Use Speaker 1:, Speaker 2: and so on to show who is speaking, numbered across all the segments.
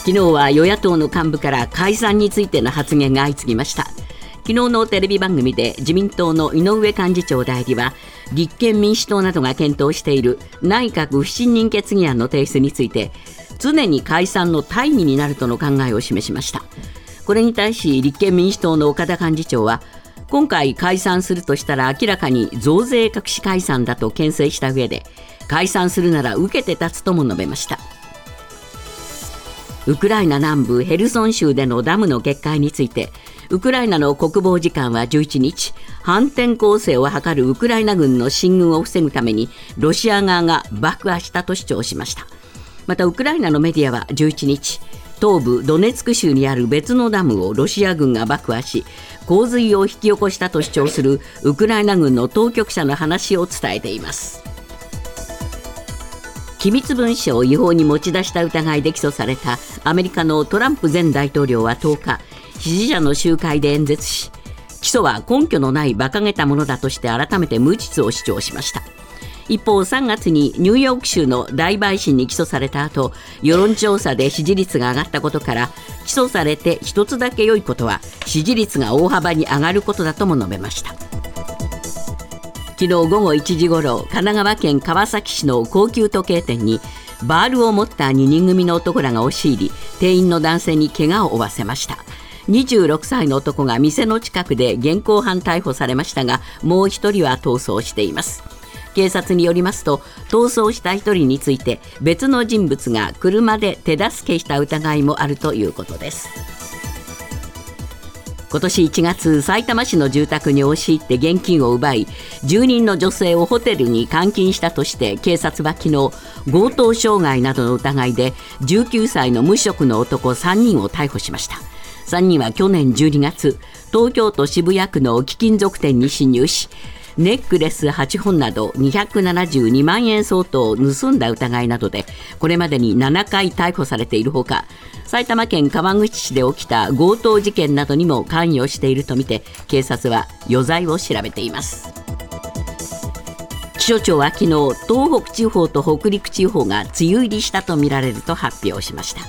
Speaker 1: 昨日は与野党の幹部から解散についての発言が相次ぎました。昨日のテレビ番組で自民党の井上幹事長代理は立憲民主党などが検討している内閣不信任決議案の提出について常に解散の大義になるとの考えを示しました。これに対し立憲民主党の岡田幹事長は今回解散するとしたら明らかに増税隠し解散だと牽制した上で解散するなら受けて立つとも述べました。ウクライナ南部ヘルソン州でのダムの決壊についてウクライナの国防次官は11日反転攻勢を図るウクライナ軍の進軍を防ぐためにロシア側が爆破したと主張しました。またウクライナのメディアは11日東部ドネツク州にある別のダムをロシア軍が爆破し洪水を引き起こしたと主張するウクライナ軍の当局者の話を伝えています。機密文書を違法に持ち出した疑いで起訴されたアメリカのトランプ前大統領は10日支持者の集会で演説し起訴は根拠のない馬鹿げたものだとして改めて無実を主張しました。一方3月にニューヨーク州の大陪審に起訴された後世論調査で支持率が上がったことから起訴されて一つだけ良いことは支持率が大幅に上がることだとも述べました。昨日午後1時ごろ神奈川県川崎市の高級時計店にバールを持った2人組の男らが押し入り店員の男性に怪我を負わせました。26歳の男が店の近くで現行犯逮捕されましたがもう1人は逃走しています。警察によりますと逃走した1人について別の人物が車で手助けした疑いもあるということです。今年1月さいたま市の住宅に押し入って現金を奪い住人の女性をホテルに監禁したとして警察は昨日強盗傷害などの疑いで19歳の無職の男3人を逮捕しました。3人は去年12月東京都渋谷区の貴金属店に侵入しネックレス8本など272万円相当を盗んだ疑いなどでこれまでに7回逮捕されているほか埼玉県川口市で起きた強盗事件などにも関与しているとみて警察は余罪を調べています。気象庁は昨日東北地方と北陸地方が梅雨入りしたとみられると発表しました。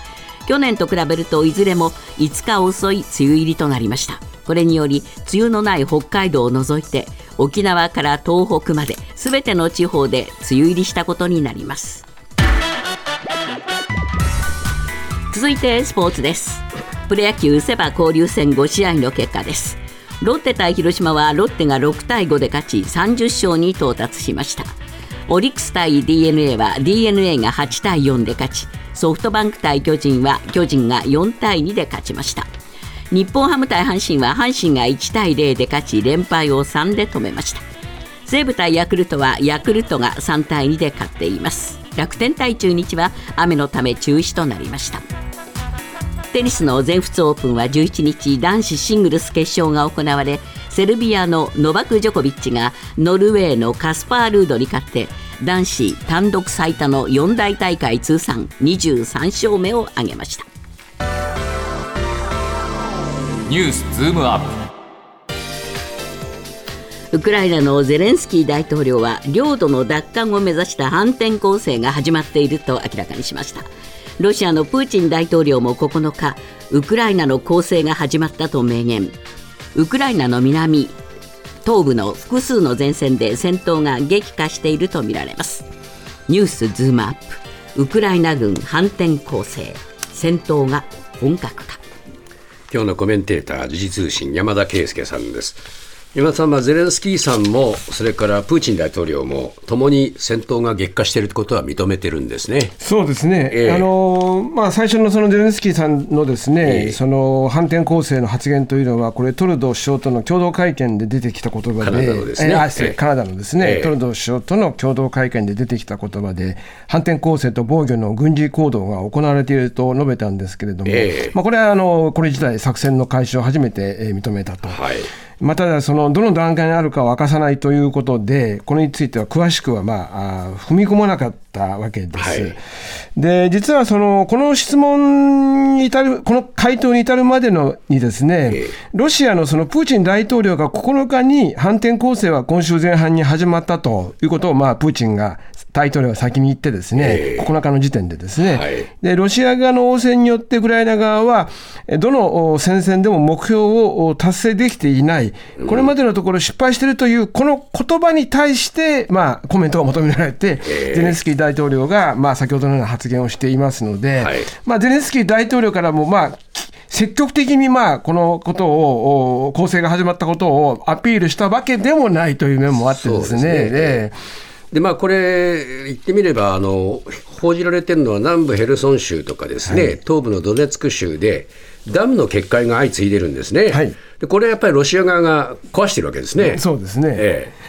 Speaker 1: 去年と比べるといずれも5日遅い梅雨入りとなりました。これにより梅雨のない北海道を除いて沖縄から東北まで全ての地方で梅雨入りしたことになります。続いてスポーツです。プロ野球セバ交流戦5試合の結果です。ロッテ対広島はロッテが6対5で勝ち30勝に到達しました。オリックス対 d n a は d n a が8対4で勝ち。ソフトバンク対巨人は巨人が4対2で勝ちました。日本ハム対阪神は阪神が1対0で勝ち連敗を3で止めました。西武対ヤクルトはヤクルトが3対2で勝っています。楽天対中日は雨のため中止となりました。テニスの全仏オープンは11日男子シングルス決勝が行われセルビアのノバク・ジョコビッチがノルウェーのカスパー・ルードに勝って男子単独最多の四大大会通算23勝目を挙げました。
Speaker 2: ニュースズームアッ
Speaker 1: プ。ウクライナのゼレンスキー大統領は領土の奪還を目指した反転攻勢が始まっていると明らかにしました。ロシアのプーチン大統領も9日ウクライナの攻勢が始まったと明言。ウクライナの南東部の複数の前線で戦闘が激化しているとみられます。ニュースズームアップ。ウクライナ軍反転攻勢。戦闘が本格化。
Speaker 3: 今日のコメンテーター時事通信山田圭介さんです。今さんはゼレンスキーさんも、それからプーチン大統領も、ともに戦闘が激化していることは認めてるんですね。
Speaker 4: そうですね、えー、あのまあ、最初のそのゼレンスキーさんのですね、えー、その反転攻勢の発言というのは、これ、トルドー首相との共同会見で出てきた言葉で、カナダのですね、えー、カナダのですね、トルドー首相との共同会見で出てきた言葉で、反転攻勢と防御の軍事行動が行われていると述べたんですけれども、まあ、これはあのこれ自体、作戦の開始を初めて認めたと。はいまあ、ただ、そのどの段階にあるかは明かさないということで、これについては詳しくは、まあ、踏み込まなかったわけです。はい、で実はそのこの質問に至る、この回答に至るまでのにですね、ロシアのそのプーチン大統領が9日に反転攻勢は今週前半に始まったということを、まあ、プーチンが大統領が先に行ってですね、えー、9日の時点でですね、はい、でロシア側の応戦によってウクライナ側は、どの戦線でも目標を達成できていない、これまでのところ失敗しているという、この言葉に対して、まあ、コメントが求められて、えー、ゼレンスキー大統領が、まあ、先ほどのような発言をしていますので、はい、まあ、ゼレンスキー大統領からも、まあ、積極的にまあこのことを、攻勢が始まったことをアピールしたわけでもないという面もあってですね。
Speaker 3: でまあ、これ、言ってみればあの、報じられてるのは南部ヘルソン州とかですね、はい、東部のドネツク州で、ダムの決壊が相次いでるんですね、はい、でこれやっぱりロシア側が壊してるわけですね。
Speaker 4: そうですね、ええ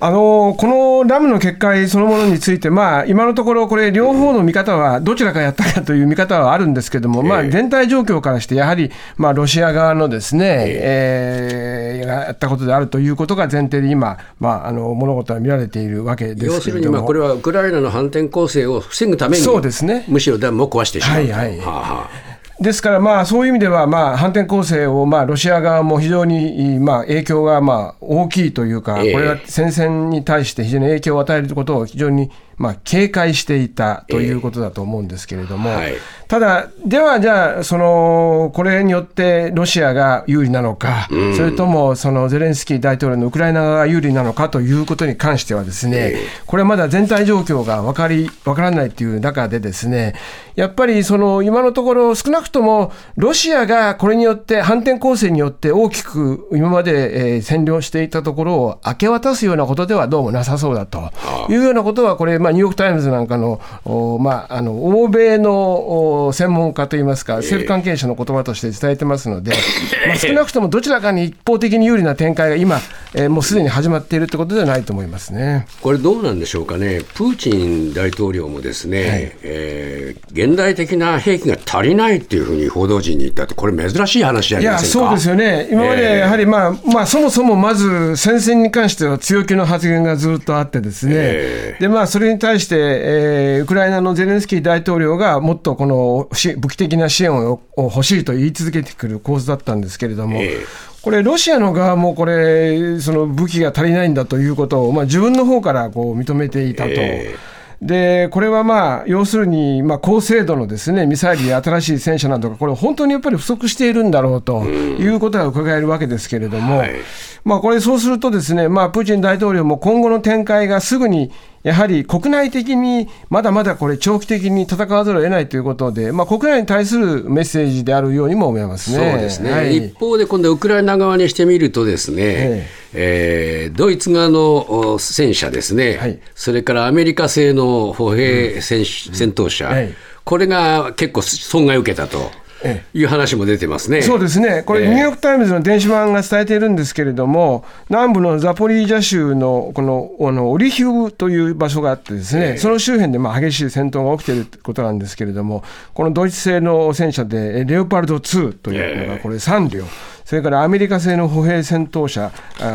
Speaker 4: あのこのダムの決壊そのものについて、まあ、今のところ、これ、両方の見方は、どちらかやったかという見方はあるんですけれども、まあ、全体状況からして、やはり、まあ、ロシア側のですね、えー、やったことであるということが前提で今、まあ、あの物事は見られているわけです要
Speaker 3: するに、まあ、これはウクライナの反転攻勢を防ぐために、
Speaker 4: そうですね、
Speaker 3: むしろダムを壊してしまう。はい
Speaker 4: はい。はあはあですから、まあ、そういう意味では、まあ、反転攻勢を、まあ、ロシア側も非常に、まあ、影響が、まあ、大きいというか、これは戦線に対して非常に影響を与えることを非常にまあ、警戒していたということだと思うんですけれども、えーはい、ただ、ではじゃあその、これによってロシアが有利なのか、うん、それともそのゼレンスキー大統領のウクライナ側が有利なのかということに関しては、ですね、えー、これまだ全体状況が分かり分からないという中で、ですねやっぱりその今のところ、少なくともロシアがこれによって、反転攻勢によって大きく今まで、えー、占領していたところを明け渡すようなことではどうもなさそうだというようなことは、これ、まあ、ニューヨーク・タイムズなんかの、まあ、あの欧米の専門家といいますか、政府関係者の言葉として伝えてますので、まあ、少なくともどちらかに一方的に有利な展開が今、えー、もうすでに始まっているということではないと思いますね。
Speaker 3: これ、どうなんでしょうかね、プーチン大統領もですね、はい、えー、現代的な兵器が足りないっていうふうに報道陣に言ったって、これ、珍しい話じゃないです
Speaker 4: か？そうですよね、今までやはり、まあ、まあ、そもそもまず戦線に関しては強気の発言がずっとあってですね、えー、でまあ、それに対して、えー、ウクライナのゼレンスキー大統領がもっとこの武器的な支援を欲しいと言い続けてくる構図だったんですけれども、えーこれ、ロシアの側もこれ、その武器が足りないんだということを、まあ、自分の方からこう認めていたと。えーでこれはまあ要するに、まあ、高精度のですねミサイルや新しい戦車などが、これ、本当にやっぱり不足しているんだろうということが伺えるわけですけれども、はい、まあ、これ、そうすると、ですね、まあ、プーチン大統領も今後の展開がすぐにやはり国内的にまだまだこれ、長期的に戦わざるを得ないということで、まあ、国内に対するメッセージであるようにも思いますね。
Speaker 3: そうですね、はい、一方で、今度、ウクライナ側にしてみると、ですね、ええ。ー、ドイツ側の戦車ですね、はい、それからアメリカ製の歩兵戦,、戦闘車、はい、これが結構損害を受けたと。いう話も出てますね。
Speaker 4: そうですね、これ、ニューヨーク・タイムズの電子版が伝えているんですけれども、南部のザポリージャ州のこのあのオリヒウという場所があって、ですね、その周辺でまあ激しい戦闘が起きていることなんですけれども、このドイツ製の戦車で、レオパルド2というのが、これ3両。それからアメリカ製の歩兵戦闘車、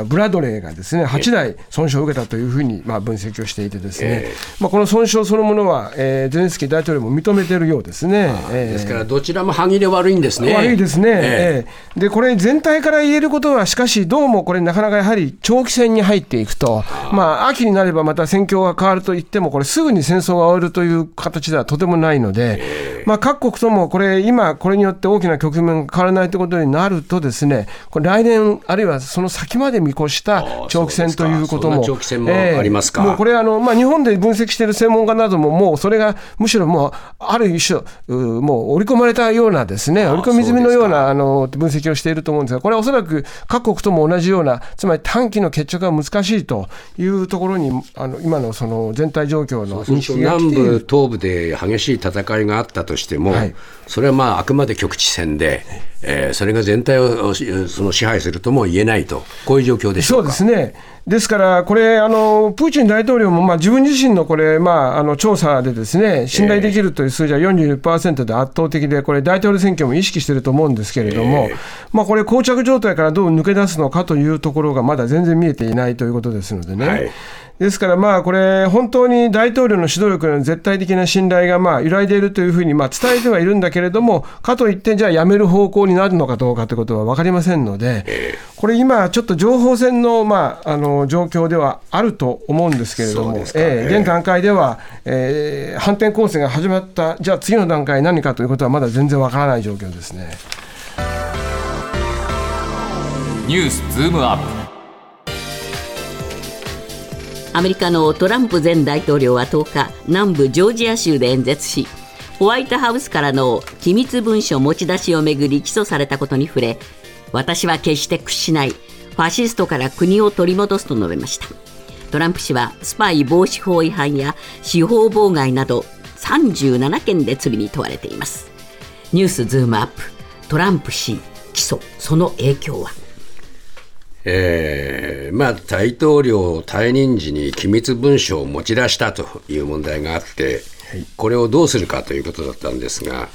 Speaker 4: ブラドレーがですね8台損傷を受けたというふうにまあ分析をしていて、ですね、えー、まあ、この損傷そのものは、えー、ゼレンスキー大統領も認めているようですね。
Speaker 3: えー、ですから、どちらも歯切れ悪いんですね。
Speaker 4: 悪いですね、えー、でこれ、全体から言えることは、しかし、どうもこれ、なかなかやはり長期戦に入っていくと、まあ、秋になればまた戦況が変わるといっても、これ、すぐに戦争が終わるという形ではとてもないので、まあ、各国ともこれ、今、これによって大きな局面が変わらないということになると、ですねこれ来年、あるいはその先まで見越した長期戦ということも、
Speaker 3: 長期戦もありますか、
Speaker 4: えー、もうこれあの、まあ、日本で分析している専門家なども、もうそれがむしろもう、ある一種、もう織り込まれたようなですね、織り込み済みのようなあの分析をしていると思うんですが、これはおそらく各国とも同じような、つまり短期の決着が難しいというところに、あの今のその全体状況の
Speaker 3: 認識が南部、東部で激しい戦いがあったとしても、はい、それはまああくまで局地戦で、えー、それが全体をその支配するとも言えないと、こういう状況でしょ
Speaker 4: うそうですね。ですから、これあの、プーチン大統領も、まあ、自分自身のこれ、まあ、あの調査でですね、信頼できるという数字は42%で圧倒的で、これ、大統領選挙も意識していると思うんですけれども、まあ、これ、膠着状態からどう抜け出すのかというところが、まだ全然見えていないということですのでね。はいですから、まあこれ、本当に大統領の指導力の絶対的な信頼がまあ揺らいでいるというふうにまあ伝えてはいるんだけれども、かといって、じゃあ、やめる方向にになるのかどうかということは分かりませんので、これ、今、ちょっと情報戦の,、まあ、あの状況ではあると思うんですけれども、ねえー、現段階では、えー、反転攻勢が始まった、じゃあ次の段階、何かということはまだ全然分からない状況ですね。
Speaker 2: ニュースズームアップ
Speaker 1: アメリカのトランプ前大統領は10日南部ジョージア州で演説しホワイトハウスからの機密文書持ち出しをめぐり起訴されたことに触れ私は決して屈しない。ファシストから国を取り戻すと述べました。トランプ氏はスパイ防止法違反や司法妨害など37件で罪に問われています。ニュースズームアップ。トランプ氏起訴その影響は？
Speaker 3: えーまあ、大統領退任時に機密文書を持ち出したという問題があって、これをどうするかということだったんですが、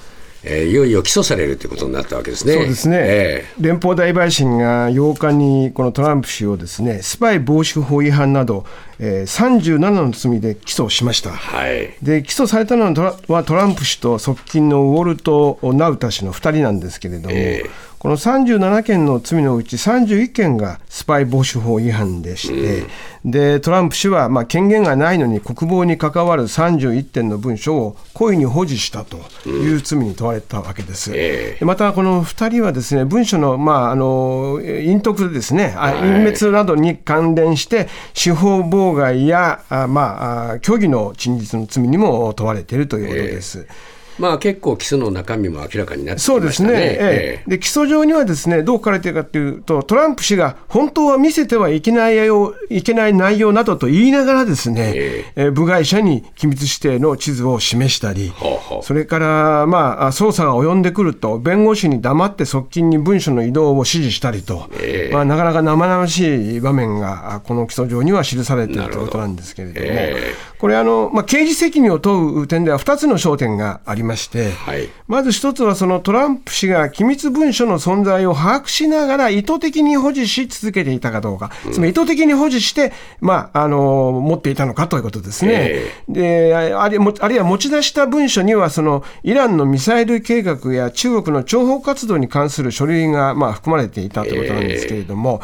Speaker 3: えー、いよいよ起訴されるということになったわけですね。
Speaker 4: そうですね、えー、連邦大陪審が8日にこのトランプ氏をですねスパイ防止法違反など、えー、37の罪で起訴しました、はい、で起訴されたのはトランプ氏と側近のウォルト・ナウタ氏の2人なんですけれども、えーこの37件の罪のうち31件がスパイ防止法違反でして、うん、でトランプ氏はまあ権限がないのに国防に関わる31点の文書を故意に保持したという罪に問われたわけです。うん、また、この2人はですね文書の,、まあ、あの隠匿ですね、はい、隠滅などに関連して、司法妨害やあ、まあ、虚偽の陳述の罪にも問われているということです。
Speaker 3: まあ、結構、起訴の中身も明らかになってね。
Speaker 4: そうですね、ええ。で起訴状にはですねどう書かれているかというと、トランプ氏が本当は見せてはいけないよいけない内容などと言いながら、ですね、ええ。部外者に機密指定の地図を示したり、それから、まあ、捜査が及んでくると、弁護士に黙って側近に文書の移動を指示したりと、えまあ、なかなか生々しい場面が、この起訴状には記されているということなんですけれども、えこれあの、まあ、刑事責任を問う点では2つの焦点がありまして、はい、まず一つはそのトランプ氏が機密文書の存在を把握しながら意図的に保持し続けていたかどうか、うん、つまり意図的に保持して、まあ、あの持っていたのかということですね。えー、であるいは持ち出した文書にはそのイランのミサイル計画や中国の諜報活動に関する書類がまあ含まれていたということなんですけれども、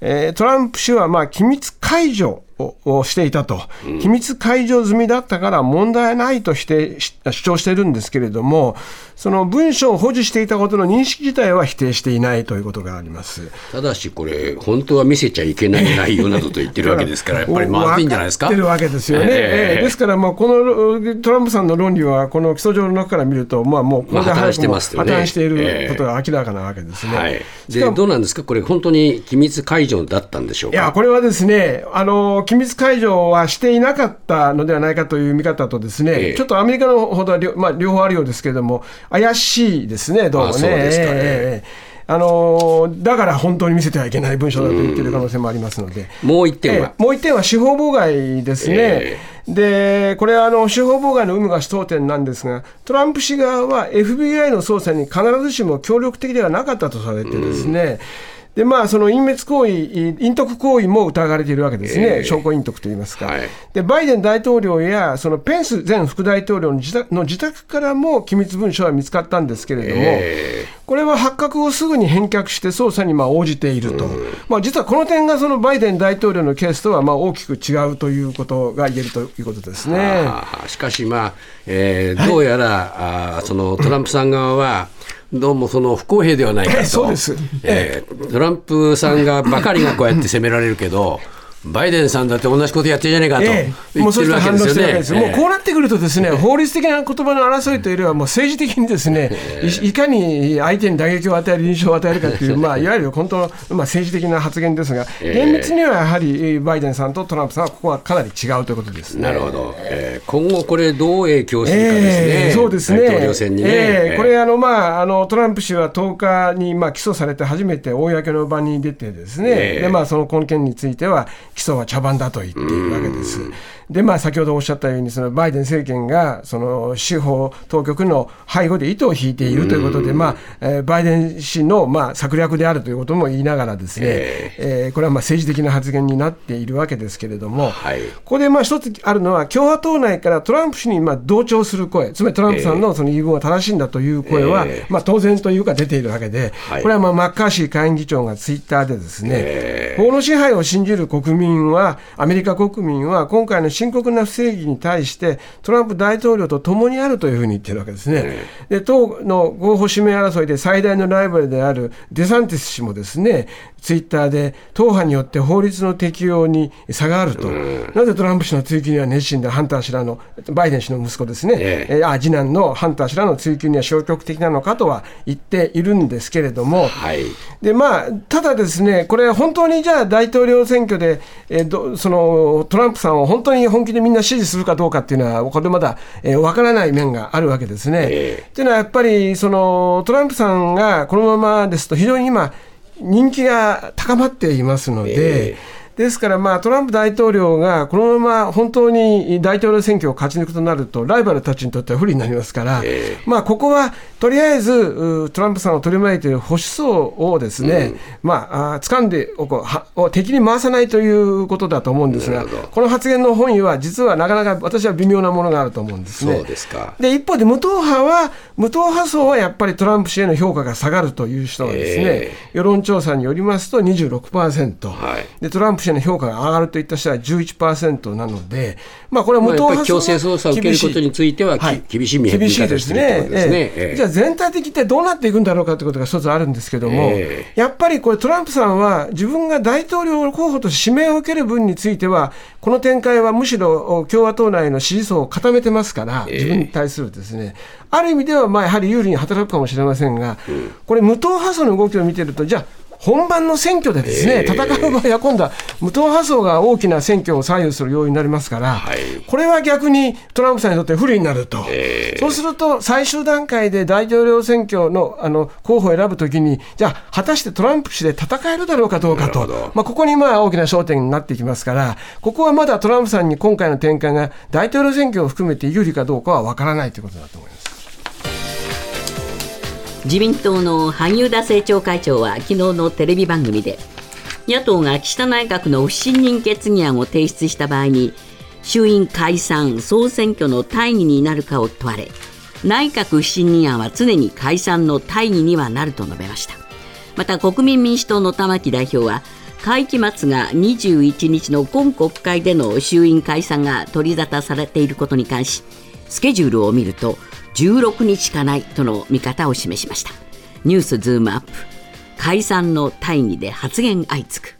Speaker 4: えー、トランプ氏はまあ機密解除をしていたと、秘密解除済みだったから問題ないとして主張しているんですけれども、その文書を保持していたことの認識自体は否定していないということがあります
Speaker 3: ただし、これ、本当は見せちゃいけない内容などと言ってるわけですから、やっぱりまずいんじゃないですか？
Speaker 4: ってるわけですよね。えー、ですから、このトランプさんの論理は、この起訴状の中から見ると、まあ、もう
Speaker 3: これで破綻してますよね。
Speaker 4: 破綻していることが明らかなわけですね。はい、
Speaker 3: でどうなんですか、これ、本当に機密解除だったんでしょうい
Speaker 4: や、これはですね、あの機密解除はしていなかったのではないかという見方と、ですね、えー、ちょっとアメリカのほどは、まあ、両方あるようですけれども、怪しいですね、どうもね。えー、あのだから本当に見せてはいけない文書だと言ってる可能性もありますので、
Speaker 3: もう一点は、
Speaker 4: えー、もう一点は司法妨害ですね、えー、でこれはあの司法妨害の有無が争点なんですが、トランプ氏側は FBI の捜査に必ずしも協力的ではなかったとされてですね、うんでまあ、その隠滅行為、隠匿行為も疑われているわけですね、えー、証拠隠匿といいますか、はい、で、バイデン大統領やそのペンス前副大統領の自宅の自宅からも機密文書は見つかったんですけれども、えー、これは発覚後すぐに返却して捜査にまあ応じていると、うん、まあ、実はこの点がそのバイデン大統領のケースとはまあ大きく違うということが言えるということですね。
Speaker 3: しかし、まあえー、どうやら、はい、あそのトランプさん側は、どうもその不公平ではないかと、
Speaker 4: そうです、
Speaker 3: えー、トランプさんがばかりがこうやって責められるけど、バイデンさんだって同じことやってるじゃねえかと言ってるわけですよね。
Speaker 4: えもうこうなってくるとですね、法律的な言葉の争いというよりは、もう政治的にですね、いかに相手に打撃を与える、印象を与えるかという、まあ、いわゆる本当の、まあ、政治的な発言ですが、厳密にはやはりバイデンさんとトランプさんはここはかなり違うということです、
Speaker 3: ね、なるほど、えー、今後これ、どう影響するかですね、
Speaker 4: えー、そうですね、
Speaker 3: 大統領選にね。
Speaker 4: えー、これあの、まあ、あのトランプ氏は10日に、まあ、起訴されて初めて公の場に出てですね、でまあ、その根拠については、基礎は茶番だと言っているわけです。で、まあ、先ほどおっしゃったように、そのバイデン政権がその司法当局の背後で糸を引いているということで、まあえー、バイデン氏の、まあ、策略であるということも言いながら、ですね、えー、えー、これはまあ政治的な発言になっているわけですけれども、はい、ここでまあ一つあるのは、共和党内からトランプ氏にまあ同調する声、つまりトランプさんのその言い分は正しいんだという声は、えー、まあ、当然というか出ているわけで、はい、これはまあマッカーシー下院議長がツイッターでですね、えー、法の支配を信じる国民は、アメリカ国民は今回の深刻な不正義に対して、トランプ大統領と共にあるというふうに言ってるわけですね。で党の候補指名争いで最大のライバルであるデサンティス氏もですね、ツイッターで党派によって法律の適用に差があると、なぜトランプ氏の追及には熱心で、ハンター氏らの、バイデン氏の息子ですね、ええ。あ次男のハンター氏らの追及には消極的なのかとは言っているんですけれども、はい、でまあ、ただですね、これ、本当にじゃあ大統領選挙で、えー、どそのトランプさんを本当に本気でみんな支持するかどうかっていうのは、これまだ、えー、分からない面があるわけですね。えー、というのはやっぱりそのトランプさんがこのままですと、非常に今、人気が高まっていますので、えーですから、まあ、トランプ大統領がこのまま本当に大統領選挙を勝ち抜くとなると、ライバルたちにとっては不利になりますから、えー、まあ、ここはとりあえずトランプさんを取り巻いている保守層をですね、うん、まあ、掴んでおこうは敵に回さないということだと思うんですが、この発言の本意は、実はなかなか私は微妙なものがあると思うんですね。
Speaker 3: そうですか。
Speaker 4: で一方で無党派は、無党派層はやっぱりトランプ氏への評価が下がるという人はですね、えー、世論調査によりますと26%、はい、でトランプ氏への評価が上がるといった人は11%なので、まあ、これは無党派
Speaker 3: 強制捜査を受けることについては、はい、厳しい見
Speaker 4: 厳しいですね。ですね。えー、じゃあ全体的にどうなっていくんだろうかということが一つあるんですけども、えー、やっぱりこれトランプさんは自分が大統領候補として指名を受ける分については、この展開はむしろ共和党内の支持層を固めてますから、自分に対するですね、ある意味ではまあやはり有利に働くかもしれませんが、これ無党派層の動きを見てると、じゃあ本番の選挙でですね、戦う場合は今度は無党派層が大きな選挙を左右する要因になりますから、はい、これは逆にトランプさんにとって不利になると、そうすると最終段階で大統領選挙のあの候補を選ぶときに、じゃあ、果たしてトランプ氏で戦えるだろうかどうかと、まあ、ここにまあ大きな焦点になってきますから、ここはまだトランプさんに今回の展開が大統領選挙を含めて有利かどうかは分からないということだと思います。
Speaker 1: 自民党の萩生田政調会長は昨日のテレビ番組で野党が岸田内閣の不信任決議案を提出した場合に衆院解散・総選挙の大義になるかを問われ内閣不信任案は常に解散の大義にはなると述べました。また国民民主党の玉木代表は会期末が21日の今国会での衆院解散が取り沙汰されていることに関しスケジュールを見ると16日しかないとの見方を示しました。ニュースズームアップ。解散の大義で発言相次ぐ。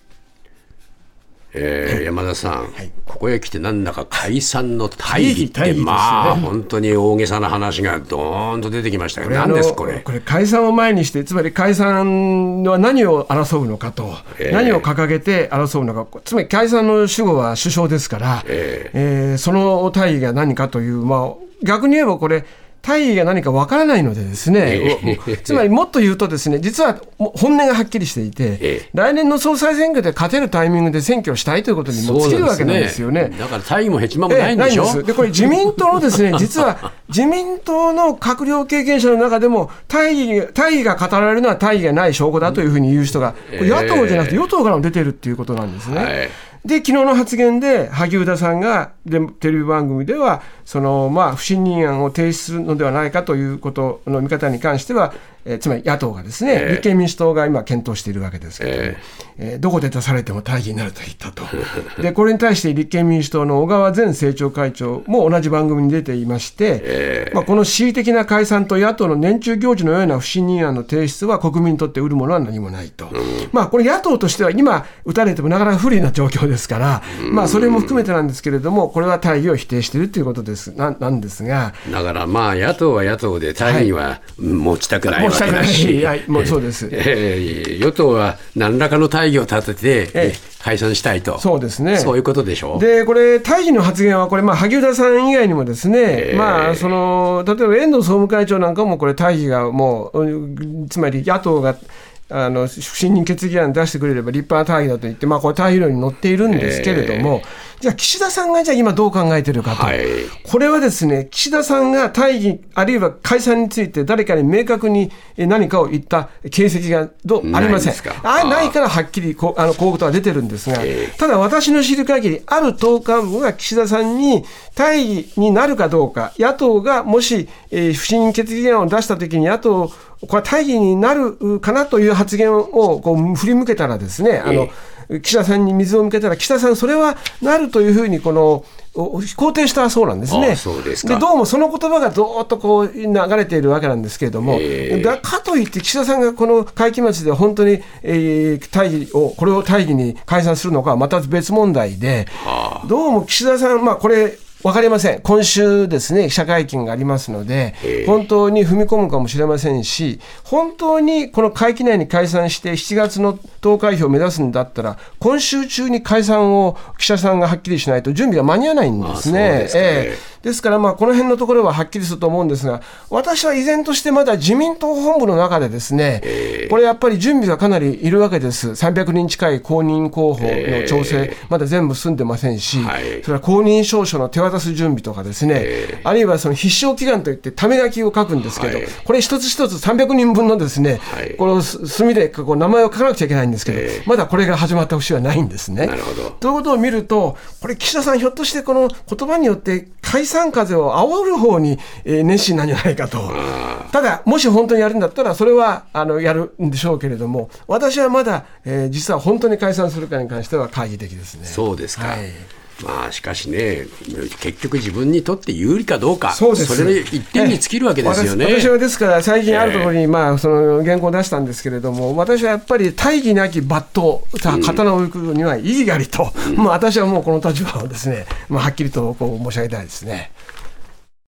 Speaker 3: えー、山田さん、はい、ここへ来てなんだか解散の大義って、まあ、本当に大げさな話がどーんと出てきましたけど、何ですこれ？
Speaker 4: これ、解散を前にして、つまり解散は何を争うのかと、えー、何を掲げて争うのか、つまり解散の主語は首相ですから、えー、えー、その大義が何かという、まあ、逆に言えばこれ、大義が何かわからないのでですね、つまりもっと言うとですね、実は本音がはっきりしていて、来年の総裁選挙で勝てるタイミングで選挙をしたいということにも尽きるわけなんですよね。
Speaker 3: だから大義もへちまもないんでしょ、
Speaker 4: でこれ自民党のですね、実は自民党の閣僚経験者の中でも大義、大義が語られるのは大義がない証拠だというふうに言う人が、野党じゃなくて与党からも出てるっていうことなんですね。はいで、昨日の発言で、萩生田さんがでテレビ番組では、そのまあ不信任案を提出するのではないかということの見方に関しては、えー、つまり野党がですね、えー、立憲民主党が今、検討しているわけですけれども、えー、えー、どこで出されても大義になると言ったと、でこれに対して立憲民主党の小川前政調会長も同じ番組に出ていまして、えー、まあ、この恣意的な解散と野党の年中行事のような不信任案の提出は、国民にとって売るものは何もないと、うん、まあ、これ、野党としては今、打たれてもなかなか不利な状況ですから、うん、まあ、それも含めてなんですけれども、これは大義を否定しているということです。ななんですが。
Speaker 3: だからまあ、野党は野党で、大義は持ちたくないわけだ
Speaker 4: し、はい、もうそうです、
Speaker 3: えー、与党は何らかの大義を立てて、えー、解散したいと、
Speaker 4: そうですね、
Speaker 3: そういうことでしょ
Speaker 4: う。で、これ、大義の発言は、これ、まあ、萩生田さん以外にもですね、えー、まあ、その例えば遠藤総務会長なんかも、これ、大義がもう、つまり野党が。あの不信任決議案出してくれれば立派な大義だと言って、まあ、これ、大義論に載っているんですけれども、えーじゃあ、岸田さんがじゃあ今どう考えてるかと、はい、これはですね、岸田さんが大義、あるいは解散について誰かに明確に何かを言った形跡がどありません。あないからはっきりこあのこういうことが出てるんですが、えー、ただ私の知る限り、ある党幹部が岸田さんに大義になるかどうか、野党がもし、えー、不信任決議案を出したときに、野党、これは大義になるかなという発言をこう振り向けたらですね、あの、えー岸田さんに水を向けたら、岸田さん、それはなるというふうにこの肯定したそうなんですね。でどうもその言葉がどーっとこう流れているわけなんですけれども、だかといって岸田さんがこの会期末で本当に、えー、大義を、これを大義に解散するのかはまた別問題で、どうも岸田さん、まあこれ、分かりません、今週ですね、記者会見がありますので、本当に踏み込むかもしれませんし、本当にこの会期内に解散して、7月の投開票を目指すんだったら、今週中に解散を記者さんがはっきりしないと、準備が間に合わないんですね。えーですから、まあ、この辺のところははっきりすると思うんですが、私は依然としてまだ自民党本部の中でですね、これやっぱり準備がかなりいるわけです。300人近い公認候補の調整、まだ全部済んでませんし、それは公認証書の手渡す準備とかですね、あるいはその必勝祈願といってため書きを書くんですけど、これ一つ一つ300人分のですね、この墨でこう名前を書かなくちゃいけないんですけど、まだこれが始まった節はないんですね。ということを見ると、これ岸田さんひょっとしてこの言葉によって解散風を煽る方に、え熱心なんじゃないかと。ただ、もし本当にやるんだったら、それはあのやるんでしょうけれども、私はまだ、えー、実は本当に解散するかに関しては懐疑的ですね。
Speaker 3: そうですか。はいまあしかしね、結局自分にとって有利かどうか、そうです。それで一点に尽きるわけですよね。
Speaker 4: 私はですから、最近あるところに、まあ、その原稿を出したんですけれども、私はやっぱり大義なき抜刀、刀を置くには意義がありと、うん、まあ、私はもうこの立場をですね、まあ、はっきりとこう申し上げたいですね。